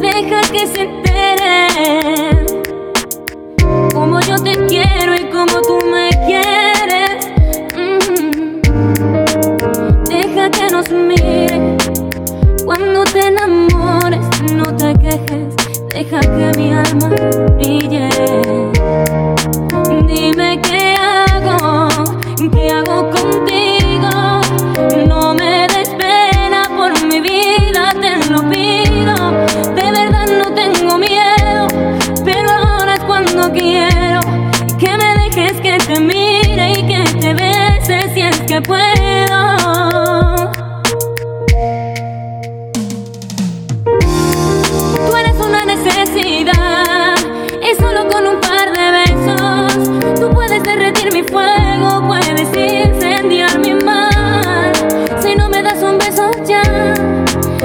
Deja que se entere, como yo te quiero y como tú me quieres. Mm-hmm. Deja que nos mire cuando te enamores, no te quejes deja que mi alma brille. Dime qué hago, qué hago contigo. No me des por mi vida, te lo pido. De verdad no tengo miedo, pero ahora es cuando quiero que me dejes que te mire y que te bese si es que puedo. Ya,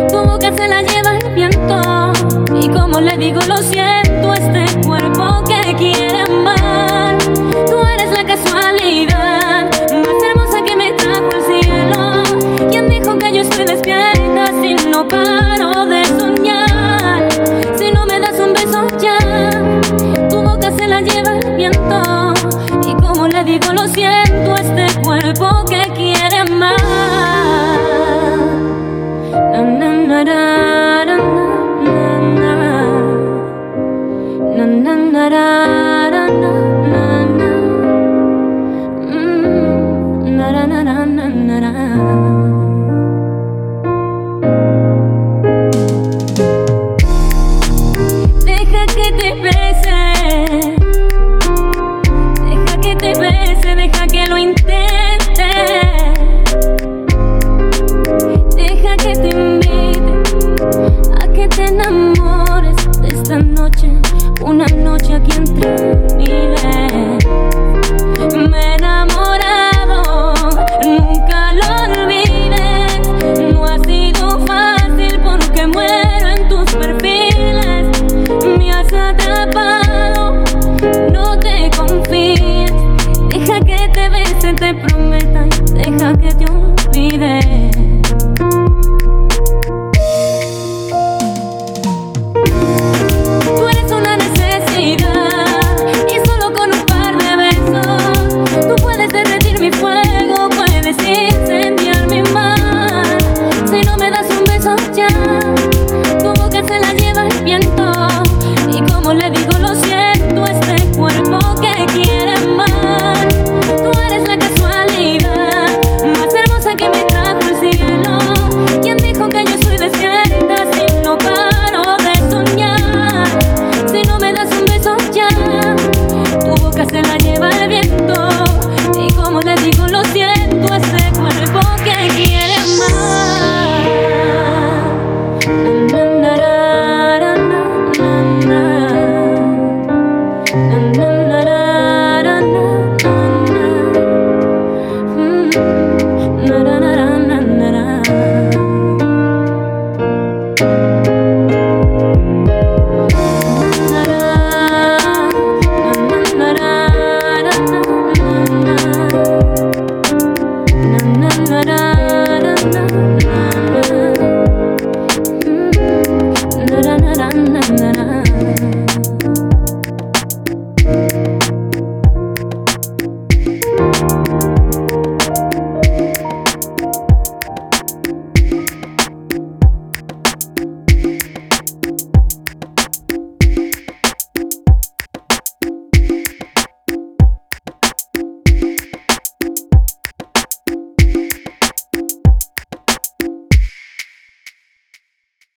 tu boca se la lleva el viento y como le digo lo siento este cuerpo que quiere amar. Tú eres la casualidad más hermosa que me trajo el cielo. Quien dijo que yo estoy despierta si no paro de soñar? Si no me das un beso ya, tu boca se la lleva el viento. Y como le digo, lo siento este cuerpo que na, na, na, se te prometa, deja que te olvide. me vale